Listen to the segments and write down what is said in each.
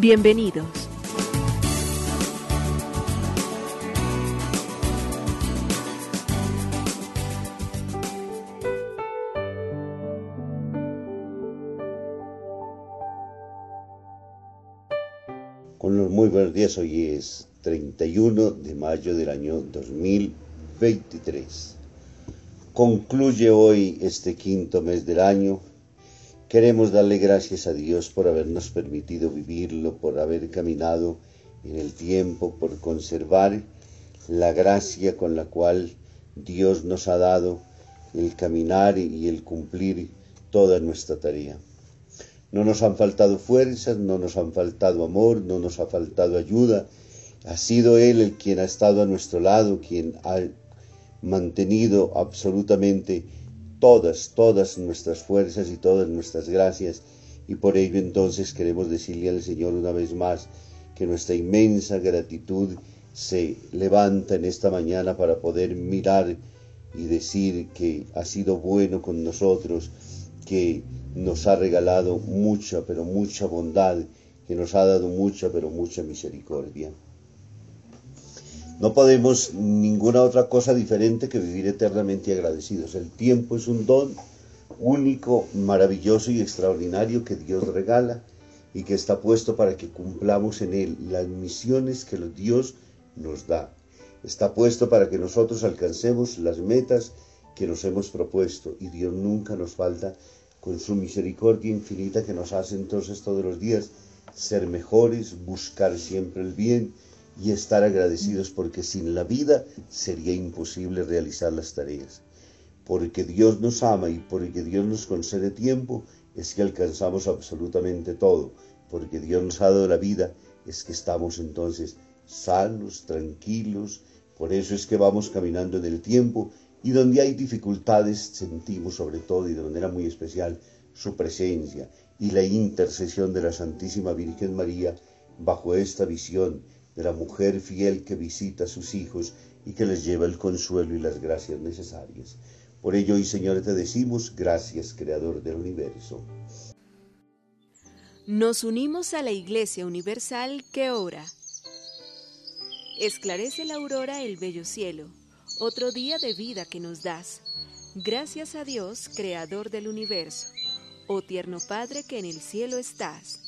Bienvenidos. Con los muy buenos días, hoy es 31 de mayo del año 2023. Concluye hoy este quinto mes del año. Queremos darle gracias a Dios por habernos permitido vivirlo, por haber caminado en el tiempo, por conservar la gracia con la cual Dios nos ha dado el caminar y el cumplir toda nuestra tarea. No nos han faltado fuerzas, no nos han faltado amor, no nos ha faltado ayuda. Ha sido Él el quien ha estado a nuestro lado, quien ha mantenido absolutamente todas, todas nuestras fuerzas y todas nuestras gracias. Y por ello entonces queremos decirle al Señor una vez más que nuestra inmensa gratitud se levanta en esta mañana para poder mirar y decir que ha sido bueno con nosotros, que nos ha regalado mucha, pero mucha bondad, que nos ha dado mucha, pero mucha misericordia. No podemos ninguna otra cosa diferente que vivir eternamente agradecidos. El tiempo es un don único, maravilloso y extraordinario que Dios regala y que está puesto para que cumplamos en él las misiones que Dios nos da. Está puesto para que nosotros alcancemos las metas que nos hemos propuesto y Dios nunca nos falta con su misericordia infinita que nos hace entonces todos los días ser mejores, buscar siempre el bien, y estar agradecidos porque sin la vida sería imposible realizar las tareas. Porque Dios nos ama y porque Dios nos concede tiempo es que alcanzamos absolutamente todo. Porque Dios nos ha dado la vida es que estamos entonces sanos, tranquilos. Por eso es que vamos caminando en el tiempo y donde hay dificultades sentimos sobre todo y de manera muy especial su presencia y la intercesión de la Santísima Virgen María bajo esta visión de la mujer fiel que visita a sus hijos y que les lleva el consuelo y las gracias necesarias. Por ello hoy, Señor, te decimos gracias, Creador del universo. Nos unimos a la Iglesia Universal que ora. Esclarece la aurora el bello cielo, otro día de vida que nos das. Gracias a Dios, Creador del universo. Oh tierno Padre que en el cielo estás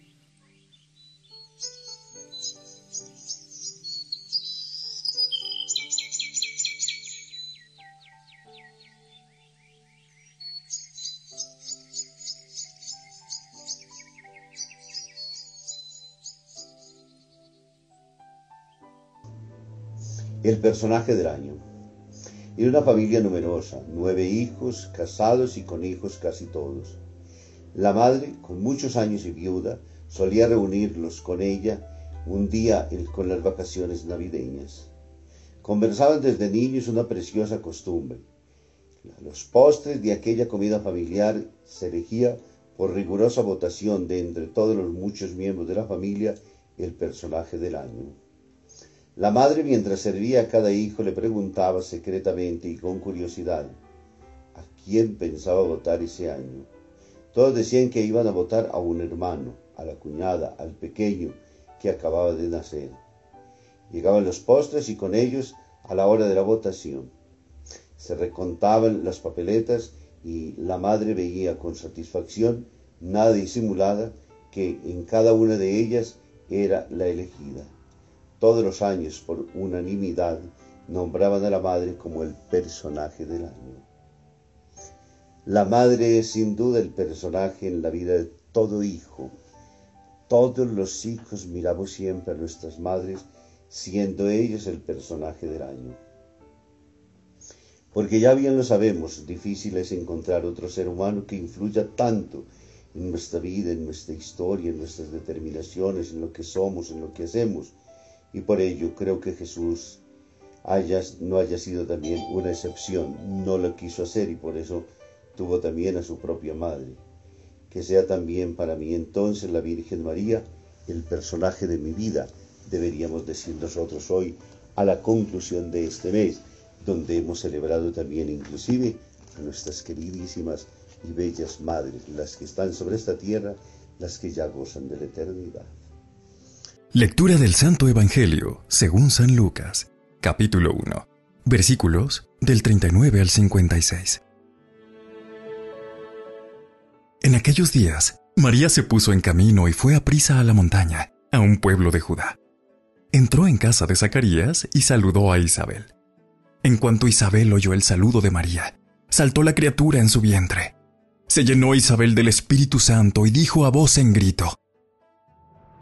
El personaje del año. Era una familia numerosa, nueve hijos, casados y con hijos casi todos. La madre, con muchos años y viuda, solía reunirlos con ella un día con las vacaciones navideñas. Conversaban desde niños una preciosa costumbre. Los postres de aquella comida familiar se elegía por rigurosa votación de entre todos los muchos miembros de la familia el personaje del año. La madre mientras servía a cada hijo le preguntaba secretamente y con curiosidad a quién pensaba votar ese año. Todos decían que iban a votar a un hermano, a la cuñada, al pequeño que acababa de nacer. Llegaban los postres y con ellos a la hora de la votación. Se recontaban las papeletas y la madre veía con satisfacción, nada disimulada, que en cada una de ellas era la elegida. Todos los años, por unanimidad, nombraban a la madre como el personaje del año. La madre es sin duda el personaje en la vida de todo hijo. Todos los hijos miramos siempre a nuestras madres, siendo ellos el personaje del año. Porque ya bien lo sabemos, difícil es encontrar otro ser humano que influya tanto en nuestra vida, en nuestra historia, en nuestras determinaciones, en lo que somos, en lo que hacemos. Y por ello creo que Jesús no haya sido también una excepción, no lo quiso hacer y por eso tuvo también a su propia madre. Que sea también para mí entonces la Virgen María el personaje de mi vida, deberíamos decir nosotros hoy a la conclusión de este mes, donde hemos celebrado también inclusive a nuestras queridísimas y bellas madres, las que están sobre esta tierra, las que ya gozan de la eternidad. Lectura del Santo Evangelio según San Lucas, capítulo 1, versículos del 39 al 56. En aquellos días, María se puso en camino y fue a prisa a la montaña, a un pueblo de Judá. Entró en casa de Zacarías y saludó a Isabel. En cuanto Isabel oyó el saludo de María, saltó la criatura en su vientre. Se llenó Isabel del Espíritu Santo y dijo a voz en grito,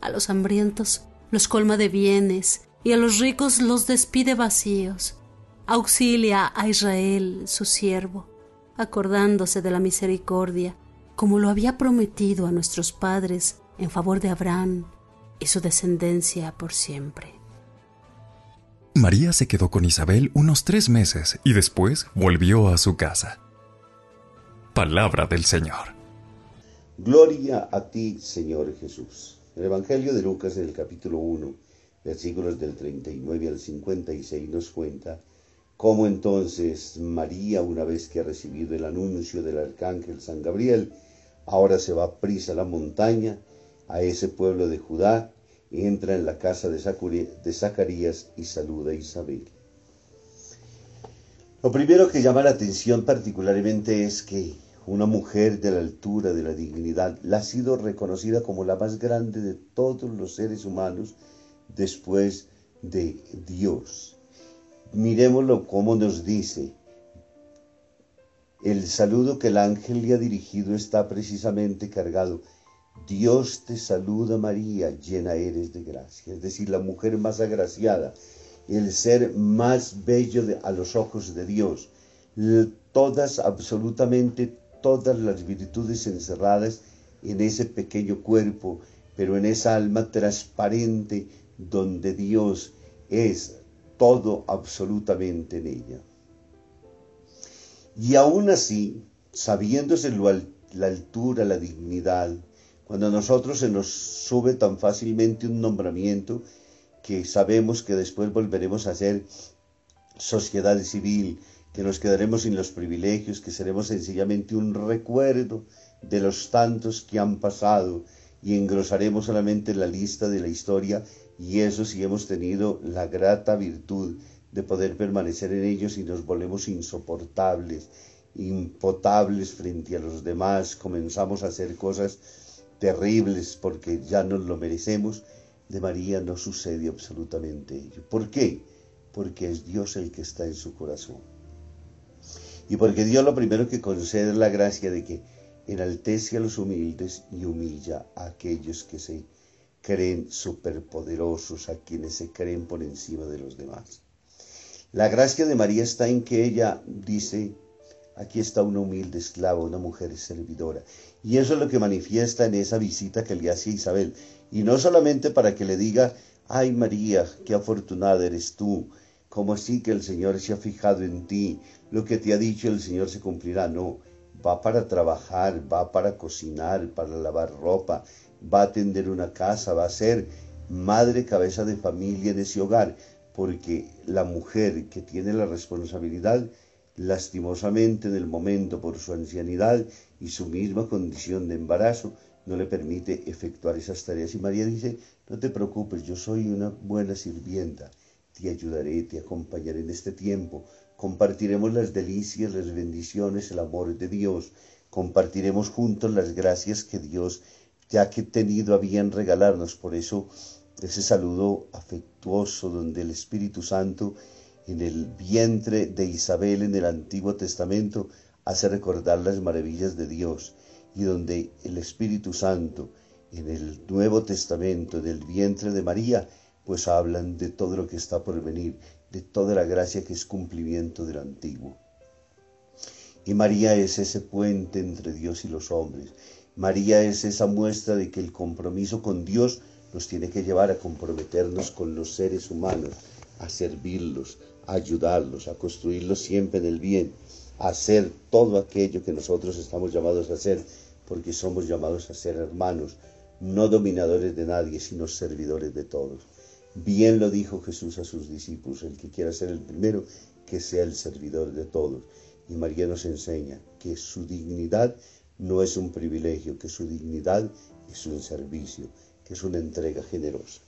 A los hambrientos los colma de bienes y a los ricos los despide vacíos. Auxilia a Israel, su siervo acordándose de la misericordia, como lo había prometido a nuestros padres en favor de Abraham y su descendencia por siempre. María se quedó con Isabel unos tres meses y después volvió a su casa. Palabra del Señor. Gloria a ti, Señor Jesús. El Evangelio de Lucas en el capítulo 1, versículos del 39 al 56 nos cuenta cómo entonces María, una vez que ha recibido el anuncio del arcángel San Gabriel, ahora se va a prisa a la montaña, a ese pueblo de Judá, entra en la casa de Zacarías y saluda a Isabel. Lo primero que llama la atención particularmente es que una mujer de la altura, de la dignidad, la ha sido reconocida como la más grande de todos los seres humanos después de Dios miremoslo como nos dice. El saludo que el ángel le ha dirigido está precisamente cargado. Dios te saluda María, llena eres de gracia. Es decir, la mujer más agraciada, el ser más bello a los ojos de Dios. Todas, absolutamente todas las virtudes encerradas en ese pequeño cuerpo, pero en esa alma transparente donde Dios es todo absolutamente en ella. Y aún así, sabiéndose la altura, la dignidad, cuando a nosotros se nos sube tan fácilmente un nombramiento que sabemos que después volveremos a ser sociedad civil, que nos quedaremos sin los privilegios, que seremos sencillamente un recuerdo de los tantos que han pasado y engrosaremos solamente la lista de la historia y eso sí hemos tenido la grata virtud de poder permanecer en ellos y nos volvemos insoportables, impotables frente a los demás, comenzamos a hacer cosas terribles porque ya nos lo merecemos, de María no sucede absolutamente ello. ¿Por qué? Porque es Dios el que está en su corazón. Y porque Dios lo primero que concede es la gracia de que enaltece a los humildes y humilla a aquellos que se creen superpoderosos, a quienes se creen por encima de los demás. La gracia de María está en que ella dice, aquí está una humilde esclava, una mujer servidora. Y eso es lo que manifiesta en esa visita que le hace a Isabel. Y no solamente para que le diga, ay María, qué afortunada eres tú, como así que el Señor se ha fijado en ti, lo que te ha dicho el Señor se cumplirá. No, va para trabajar, va para cocinar, para lavar ropa, va a atender una casa, va a ser madre cabeza de familia en ese hogar, porque la mujer que tiene la responsabilidad, lastimosamente en el momento por su ancianidad y su misma condición de embarazo, no le permite efectuar esas tareas. Y María dice, no te preocupes, yo soy una buena sirvienta, te ayudaré, te acompañaré en este tiempo, compartiremos las delicias, las bendiciones, el amor de Dios, compartiremos juntos las gracias que Dios ya que he tenido a bien regalarnos. Por eso ese saludo afectuoso donde el Espíritu Santo en el vientre de Isabel en el Antiguo Testamento hace recordar las maravillas de Dios. Y donde el Espíritu Santo en el Nuevo Testamento, en el vientre de María, pues hablan de todo lo que está por venir, de toda la gracia que es cumplimiento del Antiguo. Y María es ese puente entre Dios y los hombres. María es esa muestra de que el compromiso con Dios nos tiene que llevar a comprometernos con los seres humanos, a servirlos, a ayudarlos, a construirlos siempre en el bien, a hacer todo aquello que nosotros estamos llamados a hacer, porque somos llamados a ser hermanos, no dominadores de nadie, sino servidores de todos. Bien lo dijo Jesús a sus discípulos, el que quiera ser el primero, que sea el servidor de todos. Y María nos enseña que su dignidad no es un privilegio, que su dignidad es un servicio, que es una entrega generosa.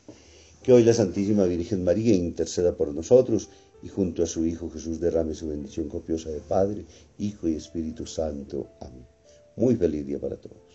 Que hoy la Santísima Virgen María interceda por nosotros y junto a su Hijo Jesús derrame su bendición copiosa de Padre, Hijo y Espíritu Santo. Amén. Muy feliz día para todos.